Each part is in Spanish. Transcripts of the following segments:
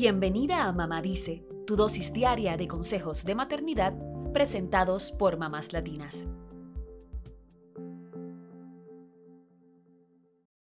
Bienvenida a Mamá Dice, tu dosis diaria de consejos de maternidad presentados por mamás latinas.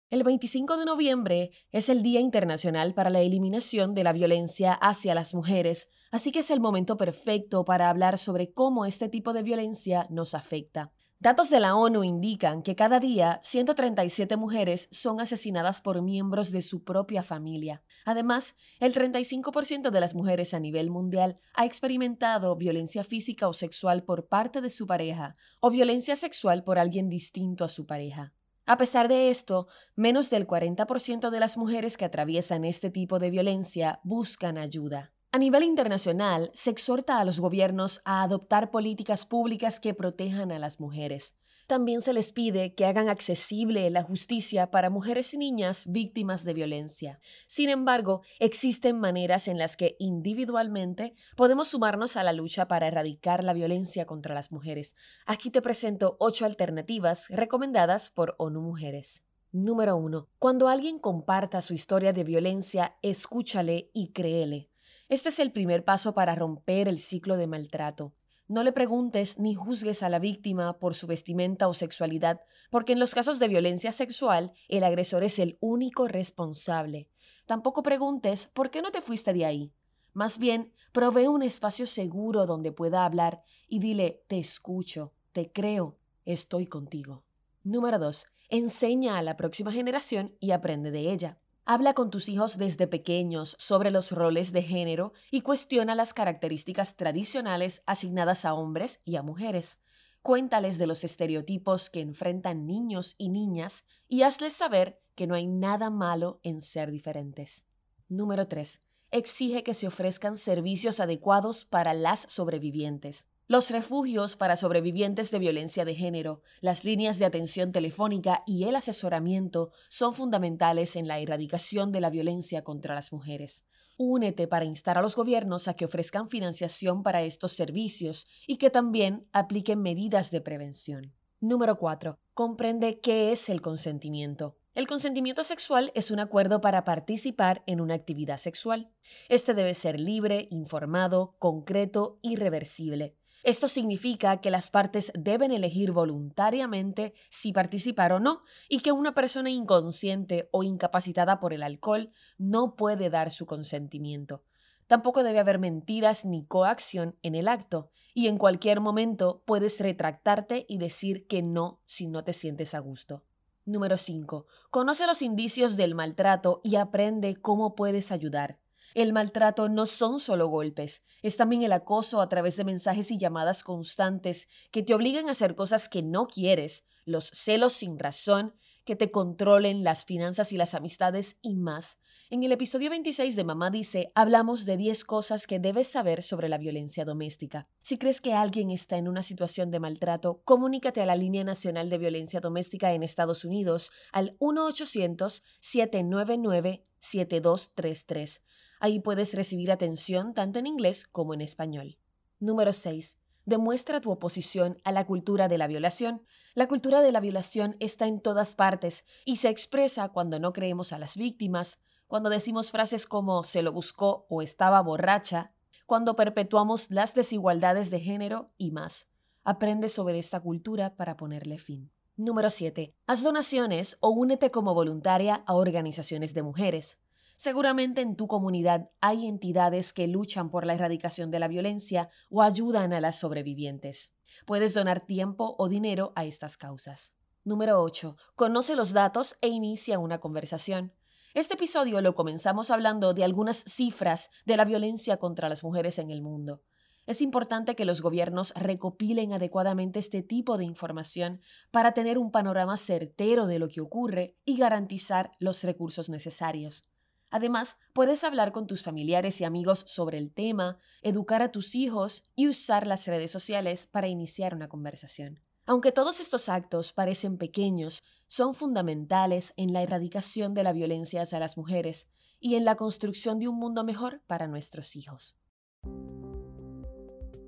El 25 de noviembre es el Día Internacional para la Eliminación de la Violencia hacia las Mujeres, así que es el momento perfecto para hablar sobre cómo este tipo de violencia nos afecta. Datos de la ONU indican que cada día 137 mujeres son asesinadas por miembros de su propia familia. Además, el 35% de las mujeres a nivel mundial ha experimentado violencia física o sexual por parte de su pareja o violencia sexual por alguien distinto a su pareja. A pesar de esto, menos del 40% de las mujeres que atraviesan este tipo de violencia buscan ayuda. A nivel internacional, se exhorta a los gobiernos a adoptar políticas públicas que protejan a las mujeres. También se les pide que hagan accesible la justicia para mujeres y niñas víctimas de violencia. Sin embargo, existen maneras en las que individualmente podemos sumarnos a la lucha para erradicar la violencia contra las mujeres. Aquí te presento ocho alternativas recomendadas por ONU Mujeres. Número 1. Cuando alguien comparta su historia de violencia, escúchale y créele. Este es el primer paso para romper el ciclo de maltrato. No le preguntes ni juzgues a la víctima por su vestimenta o sexualidad, porque en los casos de violencia sexual el agresor es el único responsable. Tampoco preguntes por qué no te fuiste de ahí. Más bien, provee un espacio seguro donde pueda hablar y dile te escucho, te creo, estoy contigo. Número 2. Enseña a la próxima generación y aprende de ella. Habla con tus hijos desde pequeños sobre los roles de género y cuestiona las características tradicionales asignadas a hombres y a mujeres. Cuéntales de los estereotipos que enfrentan niños y niñas y hazles saber que no hay nada malo en ser diferentes. Número 3. Exige que se ofrezcan servicios adecuados para las sobrevivientes. Los refugios para sobrevivientes de violencia de género, las líneas de atención telefónica y el asesoramiento son fundamentales en la erradicación de la violencia contra las mujeres. Únete para instar a los gobiernos a que ofrezcan financiación para estos servicios y que también apliquen medidas de prevención. Número 4. Comprende qué es el consentimiento. El consentimiento sexual es un acuerdo para participar en una actividad sexual. Este debe ser libre, informado, concreto y reversible. Esto significa que las partes deben elegir voluntariamente si participar o no y que una persona inconsciente o incapacitada por el alcohol no puede dar su consentimiento. Tampoco debe haber mentiras ni coacción en el acto y en cualquier momento puedes retractarte y decir que no si no te sientes a gusto. Número 5. Conoce los indicios del maltrato y aprende cómo puedes ayudar. El maltrato no son solo golpes, es también el acoso a través de mensajes y llamadas constantes que te obligan a hacer cosas que no quieres, los celos sin razón, que te controlen las finanzas y las amistades y más. En el episodio 26 de Mamá Dice, hablamos de 10 cosas que debes saber sobre la violencia doméstica. Si crees que alguien está en una situación de maltrato, comunícate a la Línea Nacional de Violencia Doméstica en Estados Unidos al 1-800-799-7233. Ahí puedes recibir atención tanto en inglés como en español. Número 6. Demuestra tu oposición a la cultura de la violación. La cultura de la violación está en todas partes y se expresa cuando no creemos a las víctimas, cuando decimos frases como se lo buscó o estaba borracha, cuando perpetuamos las desigualdades de género y más. Aprende sobre esta cultura para ponerle fin. Número 7. Haz donaciones o únete como voluntaria a organizaciones de mujeres. Seguramente en tu comunidad hay entidades que luchan por la erradicación de la violencia o ayudan a las sobrevivientes. Puedes donar tiempo o dinero a estas causas. Número 8. Conoce los datos e inicia una conversación. Este episodio lo comenzamos hablando de algunas cifras de la violencia contra las mujeres en el mundo. Es importante que los gobiernos recopilen adecuadamente este tipo de información para tener un panorama certero de lo que ocurre y garantizar los recursos necesarios. Además, puedes hablar con tus familiares y amigos sobre el tema, educar a tus hijos y usar las redes sociales para iniciar una conversación. Aunque todos estos actos parecen pequeños, son fundamentales en la erradicación de la violencia hacia las mujeres y en la construcción de un mundo mejor para nuestros hijos.